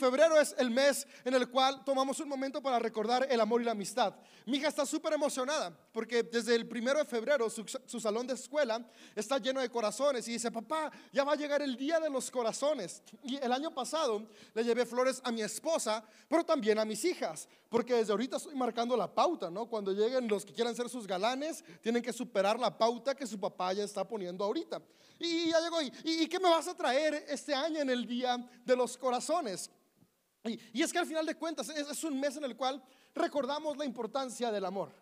febrero es el mes en el cual tomamos un momento para recordar el amor y la amistad. Mi hija está súper emocionada porque desde el primero de febrero su, salón de escuela está lleno de corazones y dice, papá, ya va a llegar el día de los corazones. Y el año pasado le llevé flores a mi esposa, pero también a mis hijas, porque desde ahorita estoy marcando la pauta, ¿no? Cuando lleguen los que quieran ser sus galanes, tienen que superar la pauta que su papá ya está poniendo ahorita. Y ya llegó, ¿y, y qué me vas a traer este año en el día de los corazones? Y, es que al final de cuentas es, un mes en el cual recordamos la importancia del amor.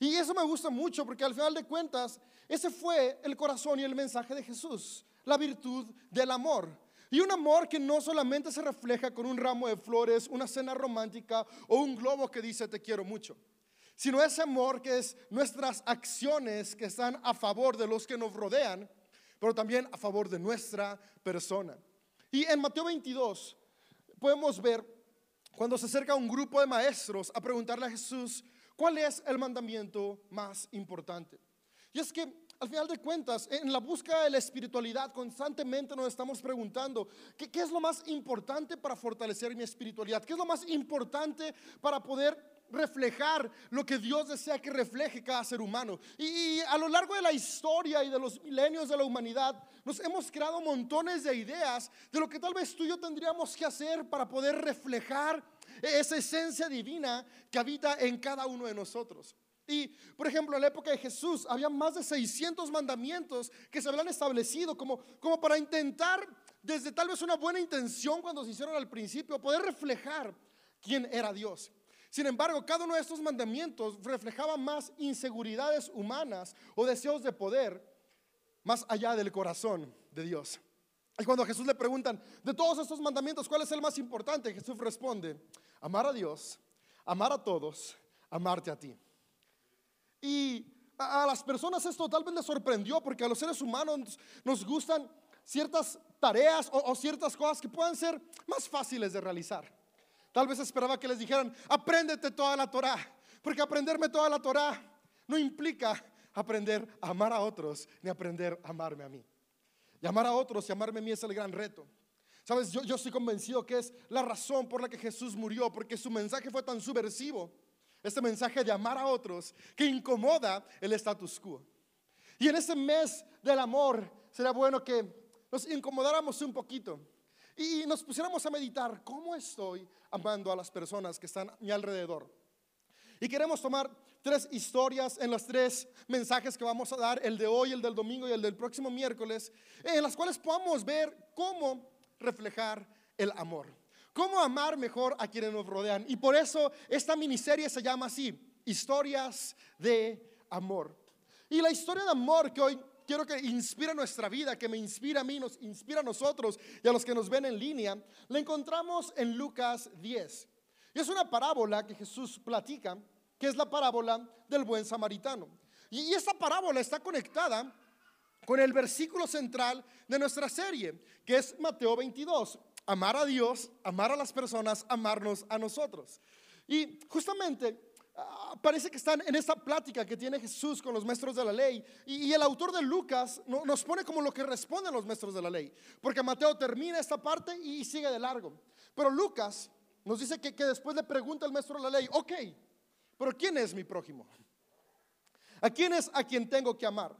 Y eso me gusta mucho porque al final de cuentas ese fue el corazón y el mensaje de Jesús, la virtud del amor. Y un amor que no solamente se refleja con un ramo de flores, una cena romántica o un globo que dice te quiero mucho, sino ese amor que es nuestras acciones que están a favor de los que nos rodean, pero también a favor de nuestra persona. Y en Mateo 22 podemos ver cuando se acerca un grupo de maestros a preguntarle a Jesús, ¿cuál es el mandamiento más importante? Y es que al final de cuentas, en la búsqueda de la espiritualidad, constantemente nos estamos preguntando, ¿qué, ¿qué, es lo más importante para fortalecer mi espiritualidad? ¿Qué es lo más importante para poder reflejar lo que Dios desea que refleje cada ser humano. Y, a lo largo de la historia y de los milenios de la humanidad, nos hemos creado montones de ideas de lo que tal vez tú y yo tendríamos que hacer para poder reflejar esa esencia divina que habita en cada uno de nosotros. Y, por ejemplo, en la época de Jesús había más de 600 mandamientos que se habían establecido como, como para intentar, desde tal vez una buena intención cuando se hicieron al principio, poder reflejar quién era Dios. Sin embargo, cada uno de estos mandamientos reflejaba más inseguridades humanas o deseos de poder más allá del corazón de Dios. Y cuando a Jesús le preguntan, de todos estos mandamientos, ¿cuál es el más importante? Jesús responde, amar a Dios, amar a todos, amarte a ti. Y a, las personas esto tal vez les sorprendió porque a los seres humanos nos gustan ciertas tareas o, o ciertas cosas que puedan ser más fáciles de realizar. Tal vez esperaba que les dijeran, apréndete toda la Torah, porque aprenderme toda la Torah no implica aprender a amar a otros ni aprender a amarme a mí. Y amar a otros y amarme a mí es el gran reto. Sabes, yo, yo estoy convencido que es la razón por la que Jesús murió, porque su mensaje fue tan subversivo, este mensaje de amar a otros, que incomoda el status quo. Y en ese mes del amor será bueno que nos incomodáramos un poquito y nos pusiéramos a meditar cómo estoy amando a las personas que están a mi alrededor. Y queremos tomar tres historias en los tres mensajes que vamos a dar, el de hoy, el del domingo y el del próximo miércoles, en las cuales podamos ver cómo reflejar el amor. Cómo amar mejor a quienes nos rodean. Y por eso esta miniserie se llama así, Historias de Amor. Y la historia de amor que hoy quiero que inspire nuestra vida, que me inspira a mí, nos inspira a nosotros y a los que nos ven en línea, la encontramos en Lucas 10. Y es una parábola que Jesús platica, que es la parábola del buen samaritano. Y esta parábola está conectada con el versículo central de nuestra serie, que es Mateo 22. Amar a Dios, amar a las personas, amarnos a nosotros. Y justamente parece que están en esta plática que tiene Jesús con los maestros de la ley. Y, el autor de Lucas nos pone como lo que responden los maestros de la ley. Porque Mateo termina esta parte y sigue de largo. Pero Lucas nos dice que, que después le pregunta al maestro de la ley, ok, pero ¿quién es mi prójimo? ¿A quién es a quien tengo que amar?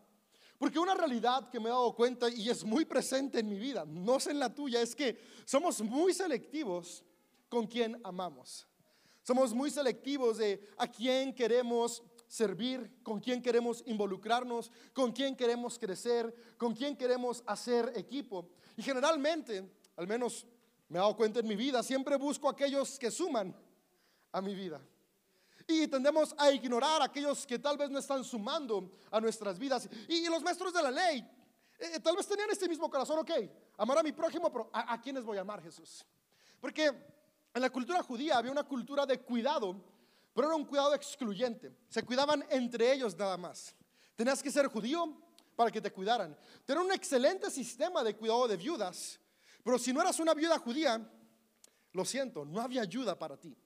Porque una realidad que me he dado cuenta y es muy presente en mi vida, no sé en la tuya, es que somos muy selectivos con quien amamos. Somos muy selectivos de a quién queremos servir, con quién queremos involucrarnos, con quién queremos crecer, con quién queremos hacer equipo. Y generalmente, al menos me he dado cuenta en mi vida, siempre busco aquellos que suman a mi vida. Y tendemos a ignorar a aquellos que tal vez no están sumando a nuestras vidas. Y, los maestros de la ley eh, tal vez tenían este mismo corazón, ok, amar a mi prójimo, pero ¿a, a quiénes voy a amar Jesús? Porque en la cultura judía había una cultura de cuidado, pero era un cuidado excluyente. Se cuidaban entre ellos nada más. Tenías que ser judío para que te cuidaran. Tenía un excelente sistema de cuidado de viudas, pero si no eras una viuda judía, lo siento, no había ayuda para ti.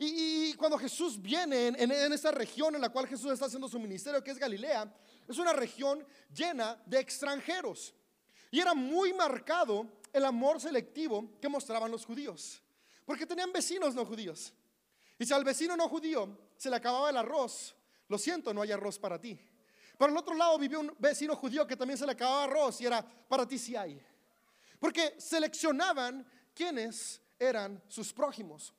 Y, cuando Jesús viene en, en, esa región en la cual Jesús está haciendo su ministerio, que es Galilea, es una región llena de extranjeros. Y era muy marcado el amor selectivo que mostraban los judíos. Porque tenían vecinos no judíos. Y si al vecino no judío se le acababa el arroz, lo siento, no hay arroz para ti. Pero al otro lado vivió un vecino judío que también se le acababa arroz y era, para ti sí hay. Porque seleccionaban quiénes eran sus prójimos.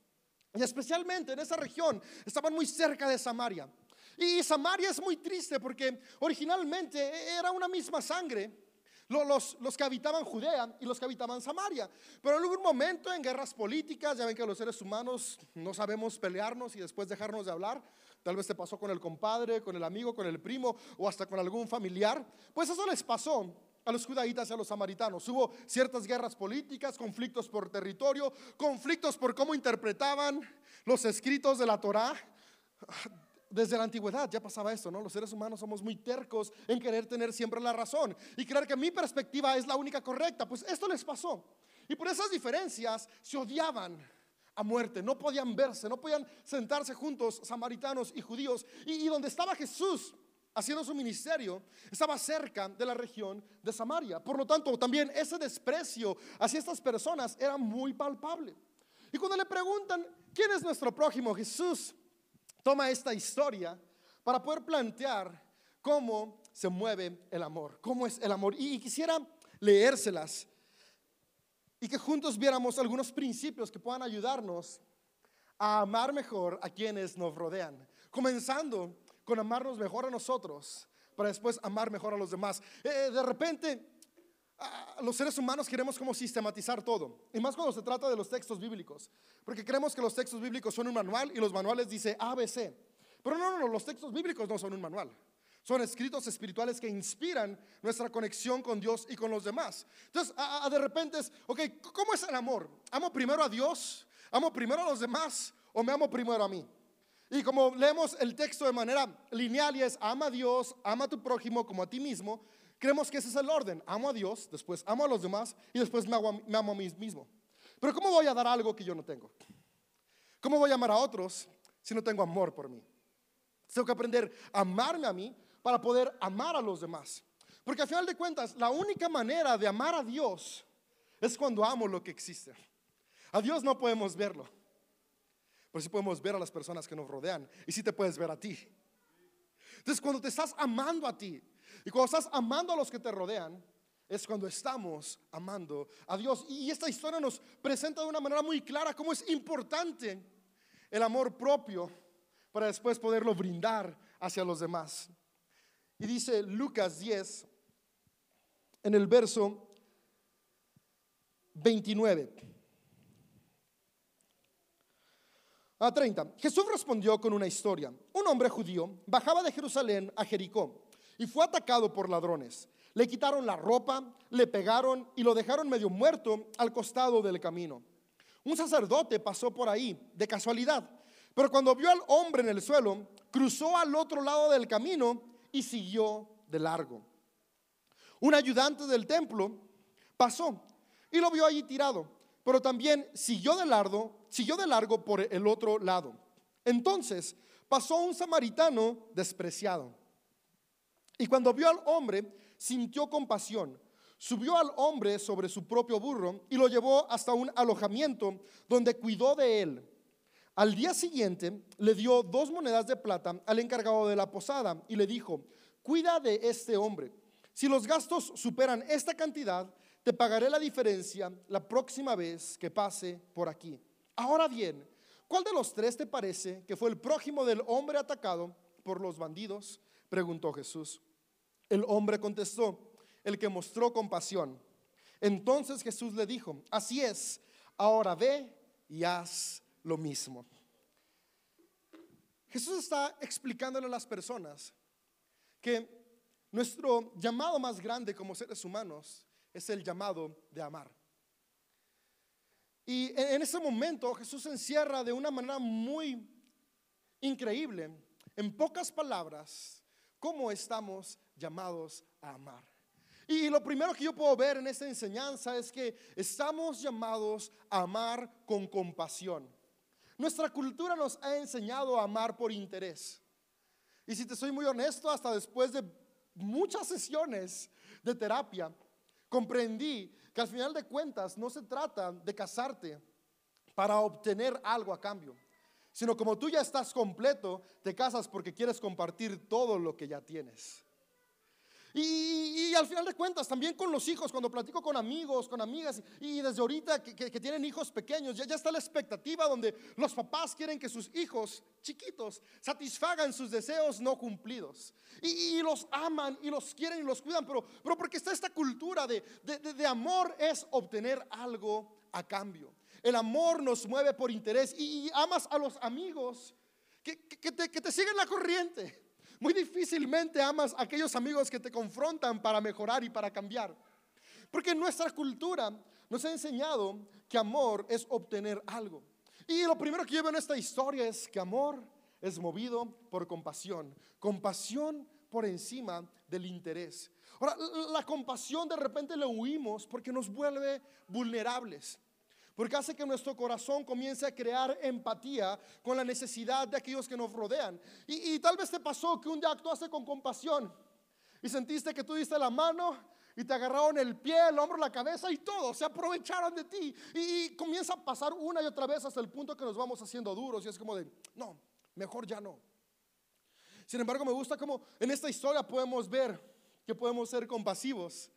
Y especialmente en esa región estaban muy cerca de Samaria. Y Samaria es muy triste porque originalmente era una misma sangre. Los, los, que habitaban Judea y los que habitaban Samaria. Pero en algún momento en guerras políticas, ya ven que los seres humanos no sabemos pelearnos y después dejarnos de hablar. Tal vez te pasó con el compadre, con el amigo, con el primo o hasta con algún familiar. Pues eso les pasó a los judaítas y a los samaritanos. Hubo ciertas guerras políticas, conflictos por territorio, conflictos por cómo interpretaban los escritos de la Torá. Desde la antigüedad ya pasaba esto, ¿no? Los seres humanos somos muy tercos en querer tener siempre la razón y creer que mi perspectiva es la única correcta. Pues esto les pasó. Y por esas diferencias se odiaban a muerte, no podían verse, no podían sentarse juntos, samaritanos y judíos. Y, donde estaba Jesús, haciendo su ministerio, estaba cerca de la región de Samaria. Por lo tanto, también ese desprecio hacia estas personas era muy palpable. Y cuando le preguntan, ¿quién es nuestro prójimo? Jesús toma esta historia para poder plantear cómo se mueve el amor, cómo es el amor. Y quisiera leérselas y que juntos viéramos algunos principios que puedan ayudarnos a amar mejor a quienes nos rodean. Comenzando con amarnos mejor a nosotros para después amar mejor a los demás. Eh, de repente, los seres humanos queremos como sistematizar todo, y más cuando se trata de los textos bíblicos, porque creemos que los textos bíblicos son un manual y los manuales dice ABC. Pero no, no, no, los textos bíblicos no son un manual. Son escritos espirituales que inspiran nuestra conexión con Dios y con los demás. Entonces, de repente es, ok, ¿cómo es el amor? ¿Amo primero a Dios? ¿Amo primero a los demás? ¿O me amo primero a mí? Y como leemos el texto de manera lineal y es ama a Dios, ama a tu prójimo como a ti mismo, creemos que ese es el orden. Amo a Dios, después amo a los demás y después me, amo a mí mismo. Pero ¿cómo voy a dar algo que yo no tengo? ¿Cómo voy a amar a otros si no tengo amor por mí? Tengo que aprender a amarme a mí para poder amar a los demás. Porque al final de cuentas, la única manera de amar a Dios es cuando amo lo que existe. A Dios no podemos verlo. Pero sí podemos ver a las personas que nos rodean y sí te puedes ver a ti. Entonces, cuando te estás amando a ti y cuando estás amando a los que te rodean, es cuando estamos amando a Dios. Y esta historia nos presenta de una manera muy clara cómo es importante el amor propio para después poderlo brindar hacia los demás. Y dice Lucas 10, en el verso 29. A 30. Jesús respondió con una historia. Un hombre judío bajaba de Jerusalén a Jericó y fue atacado por ladrones. Le quitaron la ropa, le pegaron y lo dejaron medio muerto al costado del camino. Un sacerdote pasó por ahí de casualidad, pero cuando vio al hombre en el suelo, cruzó al otro lado del camino y siguió de largo. Un ayudante del templo pasó y lo vio allí tirado pero también siguió de largo, siguió de largo por el otro lado. Entonces pasó un samaritano despreciado. Y cuando vio al hombre, sintió compasión. Subió al hombre sobre su propio burro y lo llevó hasta un alojamiento donde cuidó de él. Al día siguiente le dio dos monedas de plata al encargado de la posada y le dijo, cuida de este hombre. Si los gastos superan esta cantidad, te pagaré la diferencia la próxima vez que pase por aquí. Ahora bien, ¿cuál de los tres te parece que fue el prójimo del hombre atacado por los bandidos? Preguntó Jesús. El hombre contestó, el que mostró compasión. Entonces Jesús le dijo, así es, ahora ve y haz lo mismo. Jesús está explicándole a las personas que nuestro llamado más grande como seres humanos es el llamado de amar. Y en ese momento Jesús encierra de una manera muy increíble, en pocas palabras, cómo estamos llamados a amar. Y lo primero que yo puedo ver en esta enseñanza es que estamos llamados a amar con compasión. Nuestra cultura nos ha enseñado a amar por interés. Y si te soy muy honesto, hasta después de muchas sesiones de terapia, comprendí que al final de cuentas no se trata de casarte para obtener algo a cambio, sino como tú ya estás completo, te casas porque quieres compartir todo lo que ya tienes. Y, al final de cuentas, también con los hijos, cuando platico con amigos, con amigas, y desde ahorita que, tienen hijos pequeños, ya, está la expectativa donde los papás quieren que sus hijos chiquitos satisfagan sus deseos no cumplidos. Y, los aman y los quieren y los cuidan, pero, pero porque está esta cultura de, de amor es obtener algo a cambio. El amor nos mueve por interés y, amas a los amigos que, te, que te siguen la corriente. Muy difícilmente amas a aquellos amigos que te confrontan para mejorar y para cambiar. Porque nuestra cultura nos ha enseñado que amor es obtener algo. Y lo primero que yo en esta historia es que amor es movido por compasión. Compasión por encima del interés. Ahora, la compasión de repente le huimos porque nos vuelve vulnerables porque hace que nuestro corazón comience a crear empatía con la necesidad de aquellos que nos rodean. Y, tal vez te pasó que un día actuaste con compasión y sentiste que tú diste la mano y te agarraron el pie, el hombro, la cabeza y todo, se aprovecharon de ti. Y, comienza a pasar una y otra vez hasta el punto que nos vamos haciendo duros y es como de, no, mejor ya no. Sin embargo, me gusta como en esta historia podemos ver que podemos ser compasivos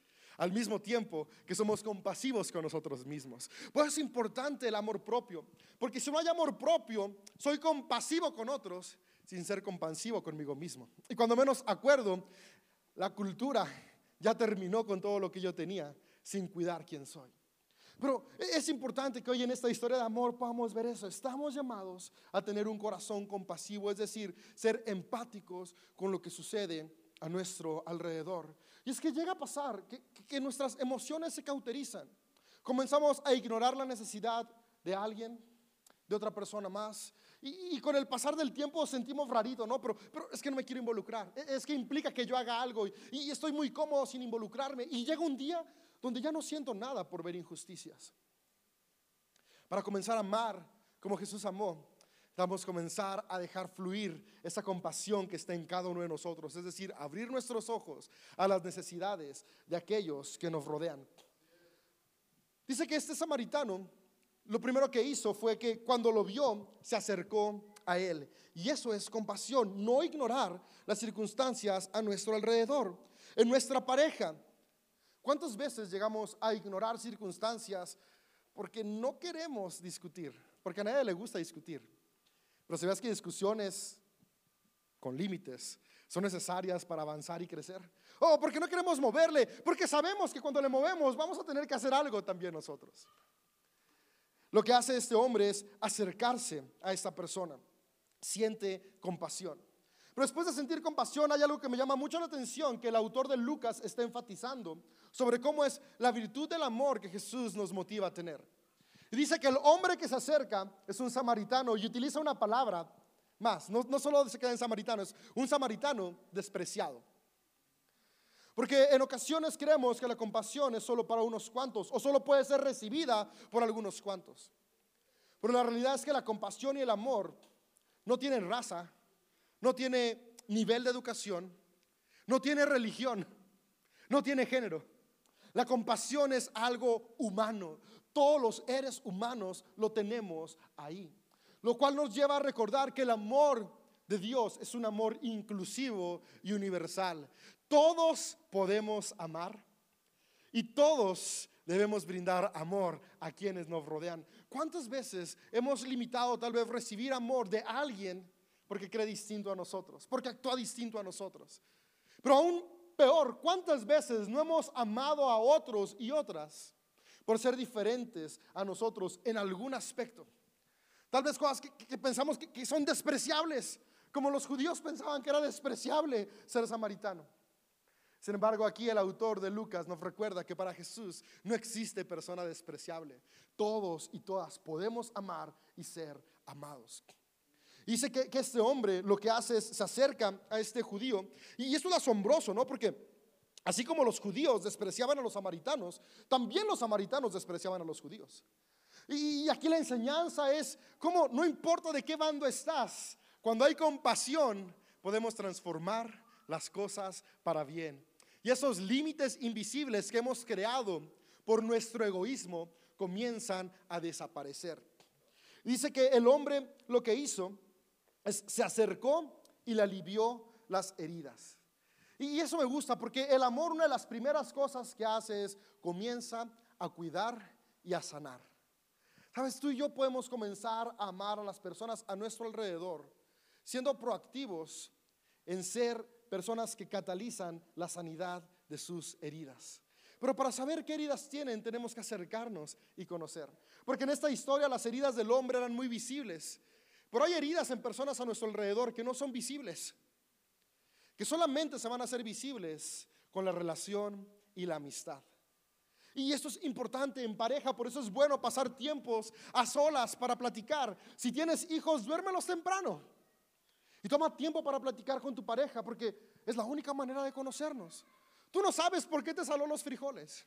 al mismo tiempo que somos compasivos con nosotros mismos. Pues es importante el amor propio, porque si no hay amor propio, soy compasivo con otros sin ser compasivo conmigo mismo. Y cuando menos acuerdo, la cultura ya terminó con todo lo que yo tenía sin cuidar quién soy. Pero es importante que hoy en esta historia de amor podamos ver eso. Estamos llamados a tener un corazón compasivo, es decir, ser empáticos con lo que sucede a nuestro alrededor. Y es que llega a pasar que, nuestras emociones se cauterizan. Comenzamos a ignorar la necesidad de alguien, de otra persona más. Y, con el pasar del tiempo sentimos rarito, ¿no? Pero, pero, es que no me quiero involucrar. E, es que implica que yo haga algo y, y estoy muy cómodo sin involucrarme. Y llega un día donde ya no siento nada por ver injusticias. Para comenzar a amar como Jesús amó, Damos comenzar a dejar fluir esa compasión que está en cada uno de nosotros, es decir, abrir nuestros ojos a las necesidades de aquellos que nos rodean. Dice que este samaritano lo primero que hizo fue que cuando lo vio se acercó a él. Y eso es compasión, no ignorar las circunstancias a nuestro alrededor. En nuestra pareja, ¿cuántas veces llegamos a ignorar circunstancias porque no queremos discutir? Porque a nadie le gusta discutir. Pero ves que discusiones con límites son necesarias para avanzar y crecer. Oh, porque no queremos moverle, porque sabemos que cuando le movemos vamos a tener que hacer algo también nosotros. Lo que hace este hombre es acercarse a esta persona. Siente compasión. Pero después de sentir compasión hay algo que me llama mucho la atención que el autor de Lucas está enfatizando sobre cómo es la virtud del amor que Jesús nos motiva a tener. Y dice que el hombre que se acerca es un samaritano y utiliza una palabra más. No, no solo se queda en samaritano, es un samaritano despreciado. Porque en ocasiones creemos que la compasión es solo para unos cuantos o solo puede ser recibida por algunos cuantos. Pero la realidad es que la compasión y el amor no tienen raza, no tiene nivel de educación, no tiene religión, no tiene género. La compasión es algo humano. Todos los seres humanos lo tenemos ahí. Lo cual nos lleva a recordar que el amor de Dios es un amor inclusivo y universal. Todos podemos amar y todos debemos brindar amor a quienes nos rodean. ¿Cuántas veces hemos limitado tal vez recibir amor de alguien porque cree distinto a nosotros, porque actúa distinto a nosotros? Pero aún peor, ¿cuántas veces no hemos amado a otros y otras por ser diferentes a nosotros en algún aspecto. Tal vez cosas que, pensamos que, son despreciables, como los judíos pensaban que era despreciable ser samaritano. Sin embargo, aquí el autor de Lucas nos recuerda que para Jesús no existe persona despreciable. Todos y todas podemos amar y ser amados. Dice que, este hombre lo que hace es se acerca a este judío. Y esto es asombroso, ¿no? Porque Así como los judíos despreciaban a los samaritanos, también los samaritanos despreciaban a los judíos. Y aquí la enseñanza es cómo no importa de qué bando estás, cuando hay compasión podemos transformar las cosas para bien. Y esos límites invisibles que hemos creado por nuestro egoísmo comienzan a desaparecer. Dice que el hombre lo que hizo es se acercó y le alivió las heridas. Y eso me gusta porque el amor, una de las primeras cosas que hace es comienza a cuidar y a sanar. Sabes, tú y yo podemos comenzar a amar a las personas a nuestro alrededor, siendo proactivos en ser personas que catalizan la sanidad de sus heridas. Pero para saber qué heridas tienen, tenemos que acercarnos y conocer. Porque en esta historia las heridas del hombre eran muy visibles. Pero hay heridas en personas a nuestro alrededor que no son visibles. Que solamente se van a hacer visibles con la relación y la amistad. Y esto es importante en pareja, por eso es bueno pasar tiempos a solas para platicar. Si tienes hijos, duérmelos temprano. Y toma tiempo para platicar con tu pareja, porque es la única manera de conocernos. Tú no sabes por qué te saló los frijoles.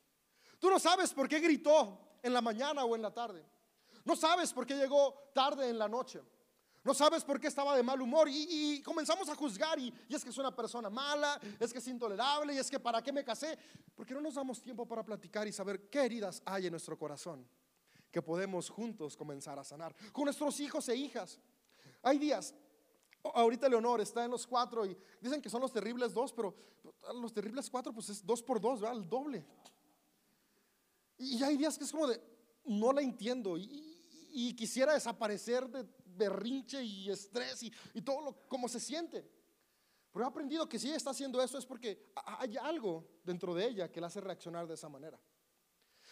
Tú no sabes por qué gritó en la mañana o en la tarde. No sabes por qué llegó tarde en la noche. No sabes por qué estaba de mal humor y, comenzamos a juzgar y, es que es una persona mala, es que es intolerable y es que para qué me casé. Porque no nos damos tiempo para platicar y saber qué heridas hay en nuestro corazón que podemos juntos comenzar a sanar. Con nuestros hijos e hijas. Hay días Ahorita Leonor está en los cuatro y dicen que son los terribles dos, pero los terribles cuatro pues es dos por dos, ¿verdad? El doble. Y hay días que es como de, no la entiendo y, quisiera desaparecer de berrinche y estrés y, y todo lo como se siente. Pero he aprendido que si ella está haciendo eso es porque hay algo dentro de ella que la hace reaccionar de esa manera.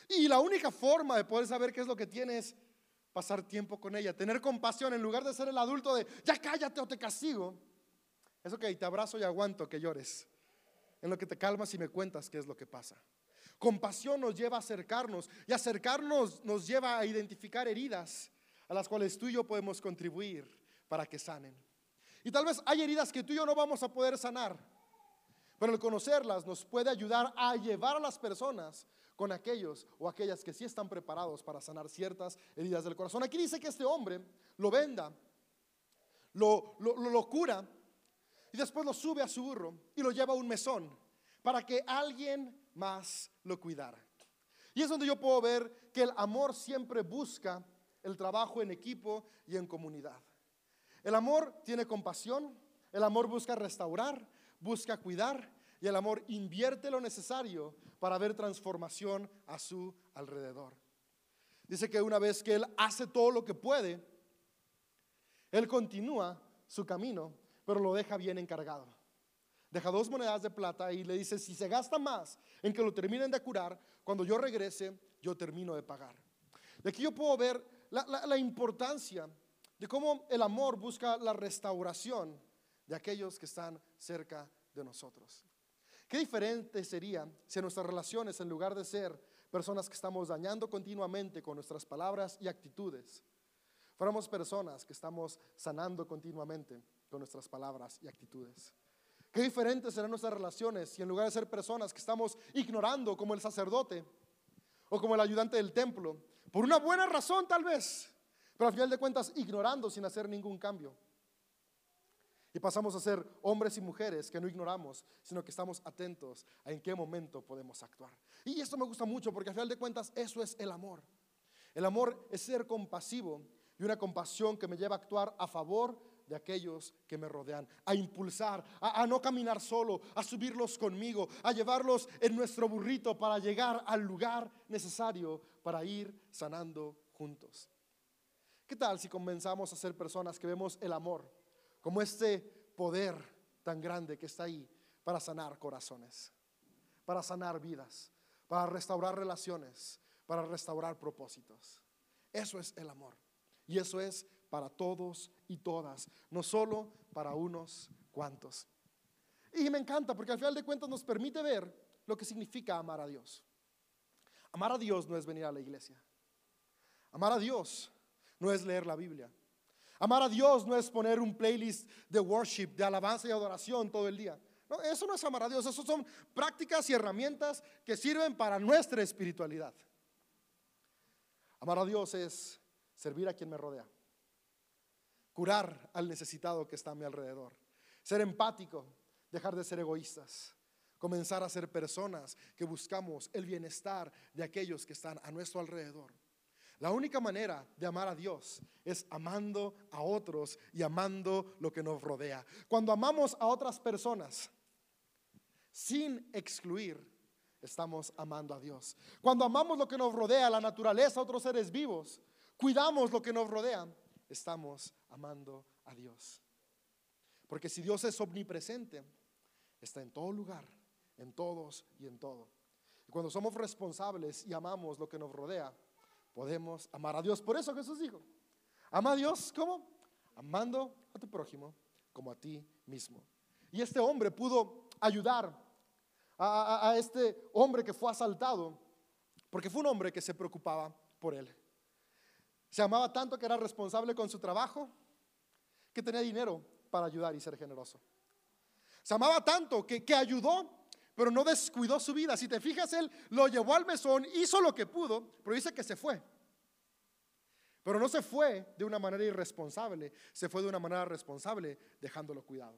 Y la única forma de poder saber qué es lo que tiene es pasar tiempo con ella, tener compasión en lugar de ser el adulto de, ya cállate o te castigo. Eso que te abrazo y aguanto que llores. En lo que te calmas y me cuentas qué es lo que pasa. Compasión nos lleva a acercarnos y acercarnos nos lleva a identificar heridas a las cuales tú y yo podemos contribuir para que sanen. Y tal vez hay heridas que tú y yo no vamos a poder sanar, pero el conocerlas nos puede ayudar a llevar a las personas con aquellos o aquellas que sí están preparados para sanar ciertas heridas del corazón. Aquí dice que este hombre lo venda, lo, lo, cura y después lo sube a su burro y lo lleva a un mesón para que alguien más lo cuidara. Y es donde yo puedo ver que el amor siempre busca el trabajo en equipo y en comunidad. El amor tiene compasión, el amor busca restaurar, busca cuidar y el amor invierte lo necesario para ver transformación a su alrededor. Dice que una vez que Él hace todo lo que puede, Él continúa su camino, pero lo deja bien encargado. Deja dos monedas de plata y le dice, si se gasta más en que lo terminen de curar, cuando yo regrese, yo termino de pagar. De aquí yo puedo ver la, la importancia de cómo el amor busca la restauración de aquellos que están cerca de nosotros. Qué diferente sería si nuestras relaciones, en lugar de ser personas que estamos dañando continuamente con nuestras palabras y actitudes, fuéramos personas que estamos sanando continuamente con nuestras palabras y actitudes. Qué diferente serán nuestras relaciones si en lugar de ser personas que estamos ignorando como el sacerdote o como el ayudante del templo, por una buena razón tal vez, pero al final de cuentas ignorando sin hacer ningún cambio. Y pasamos a ser hombres y mujeres que no ignoramos, sino que estamos atentos a en qué momento podemos actuar. Y esto me gusta mucho porque al final de cuentas eso es el amor. El amor es ser compasivo y una compasión que me lleva a actuar a favor aquellos que me rodean, a impulsar, a, a, no caminar solo, a subirlos conmigo, a llevarlos en nuestro burrito para llegar al lugar necesario para ir sanando juntos. ¿Qué tal si comenzamos a ser personas que vemos el amor? como este poder tan grande que está ahí para sanar corazones, para sanar vidas, para restaurar relaciones, para restaurar propósitos. Eso es el amor. Y eso es para todos y todas, no solo para unos cuantos. Y me encanta porque al final de cuentas nos permite ver lo que significa amar a Dios. Amar a Dios no es venir a la iglesia. Amar a Dios no es leer la Biblia. Amar a Dios no es poner un playlist de worship, de alabanza y adoración todo el día. No, eso no es amar a Dios, eso son prácticas y herramientas que sirven para nuestra espiritualidad. Amar a Dios es servir a quien me rodea, curar al necesitado que está a mi alrededor, ser empático, dejar de ser egoístas, comenzar a ser personas que buscamos el bienestar de aquellos que están a nuestro alrededor. La única manera de amar a Dios es amando a otros y amando lo que nos rodea. Cuando amamos a otras personas sin excluir, estamos amando a Dios. Cuando amamos lo que nos rodea, la naturaleza, otros seres vivos, cuidamos lo que nos rodea, estamos amando a Dios. Porque si Dios es omnipresente, está en todo lugar, en todos y en todo. Y cuando somos responsables y amamos lo que nos rodea, podemos amar a Dios. Por eso Jesús dijo, ama a Dios, ¿cómo? Amando a tu prójimo como a ti mismo. Y este hombre pudo ayudar a, este hombre que fue asaltado, porque fue un hombre que se preocupaba por él. Se amaba tanto que era responsable con su trabajo, que tenía dinero para ayudar y ser generoso. Se amaba tanto que, que ayudó, pero no descuidó su vida. Si te fijas, él lo llevó al mesón, hizo lo que pudo, pero dice que se fue. Pero no se fue de una manera irresponsable, se fue de una manera responsable dejándolo cuidado.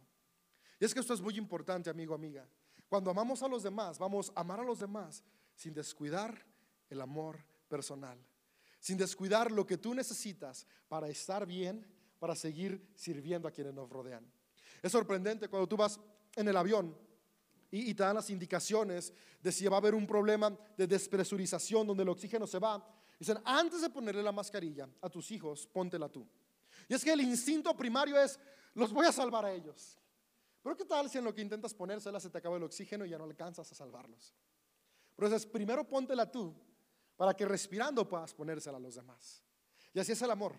Y es que esto es muy importante, amigo, amiga. Cuando amamos a los demás, vamos a amar a los demás sin descuidar el amor personal, sin descuidar lo que tú necesitas para estar bien, para seguir sirviendo a quienes nos rodean. Es sorprendente cuando tú vas en el avión y, te dan las indicaciones de si va a haber un problema de despresurización donde el oxígeno se va. Dicen, antes de ponerle la mascarilla a tus hijos, póntela tú. Y es que el instinto primario es, los voy a salvar a ellos. Pero ¿qué tal si en lo que intentas ponérsela se te acaba el oxígeno y ya no alcanzas a salvarlos? Entonces, primero póntela tú para que respirando puedas ponérsela a los demás. Y así es el amor.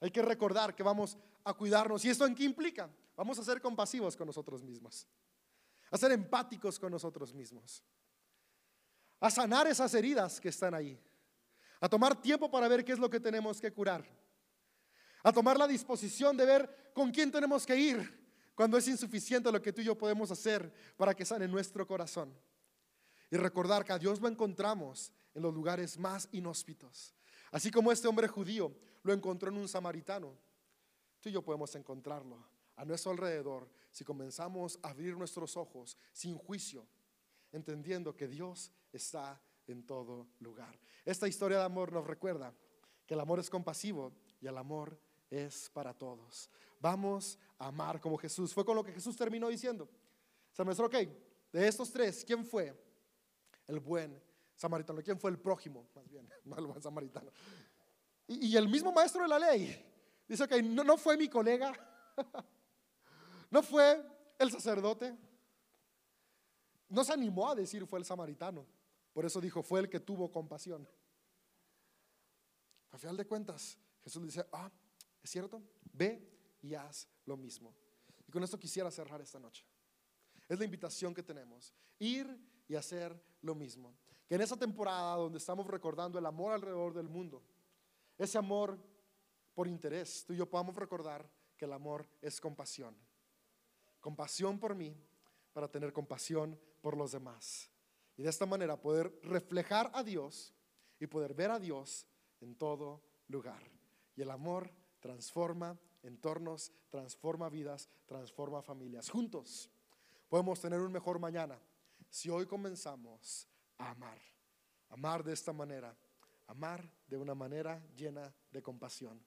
Hay que recordar que vamos a cuidarnos. ¿Y esto en qué implica? Vamos a ser compasivos con nosotros mismos. A ser empáticos con nosotros mismos. A sanar esas heridas que están ahí. A tomar tiempo para ver qué es lo que tenemos que curar. A tomar la disposición de ver con quién tenemos que ir cuando es insuficiente lo que tú y yo podemos hacer para que sane nuestro corazón. Y recordar que a Dios lo encontramos en los lugares más inhóspitos. Así como este hombre judío lo encontró en un samaritano, tú y yo podemos encontrarlo a nuestro alrededor si comenzamos a abrir nuestros ojos sin juicio, entendiendo que Dios está en todo lugar. Esta historia de amor nos recuerda que el amor es compasivo y el amor es para todos. Vamos a amar como Jesús. Fue con lo que Jesús terminó diciendo. Se me ok, de estos tres, ¿quién fue el buen samaritano? ¿Quién fue el prójimo? Más bien, no buen samaritano. Y, el mismo maestro de la ley dice, ok, no, no fue mi colega, no fue el sacerdote, no se animó a decir fue el samaritano. Por eso dijo, fue el que tuvo compasión. A final de cuentas, Jesús dice, ah, ¿Es cierto? Ve y haz lo mismo. Y con esto quisiera cerrar esta noche. Es la invitación que tenemos. Ir y hacer lo mismo. Que en esa temporada donde estamos recordando el amor alrededor del mundo, ese amor por interés, tú y yo podamos recordar que el amor es compasión. Compasión por mí para tener compasión por los demás. Y de esta manera poder reflejar a Dios y poder ver a Dios en todo lugar. Y el amor transforma entornos, transforma vidas, transforma familias. Juntos podemos tener un mejor mañana si hoy comenzamos a amar. Amar de esta manera. Amar de una manera llena de compasión.